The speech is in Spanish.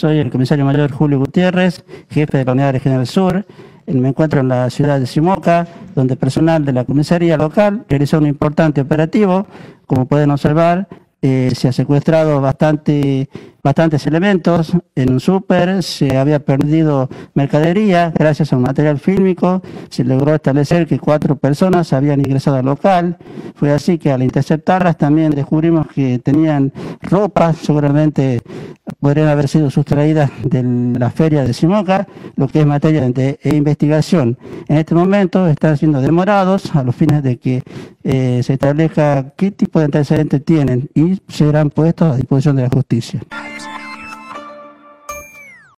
Soy el comisario mayor Julio Gutiérrez, jefe de la Unidad Regional Sur. Me encuentro en la ciudad de Simoca, donde personal de la comisaría local realizó un importante operativo. Como pueden observar, eh, se ha secuestrado bastante, bastantes elementos en un súper, se había perdido mercadería, gracias a un material fílmico se logró establecer que cuatro personas habían ingresado al local, fue así que al interceptarlas también descubrimos que tenían ropa, seguramente podrían haber sido sustraídas de la feria de Simoca, lo que es materia de investigación. En este momento están siendo demorados a los fines de que eh, se establezca qué tipo de antecedentes tienen y serán puestos a disposición de la justicia.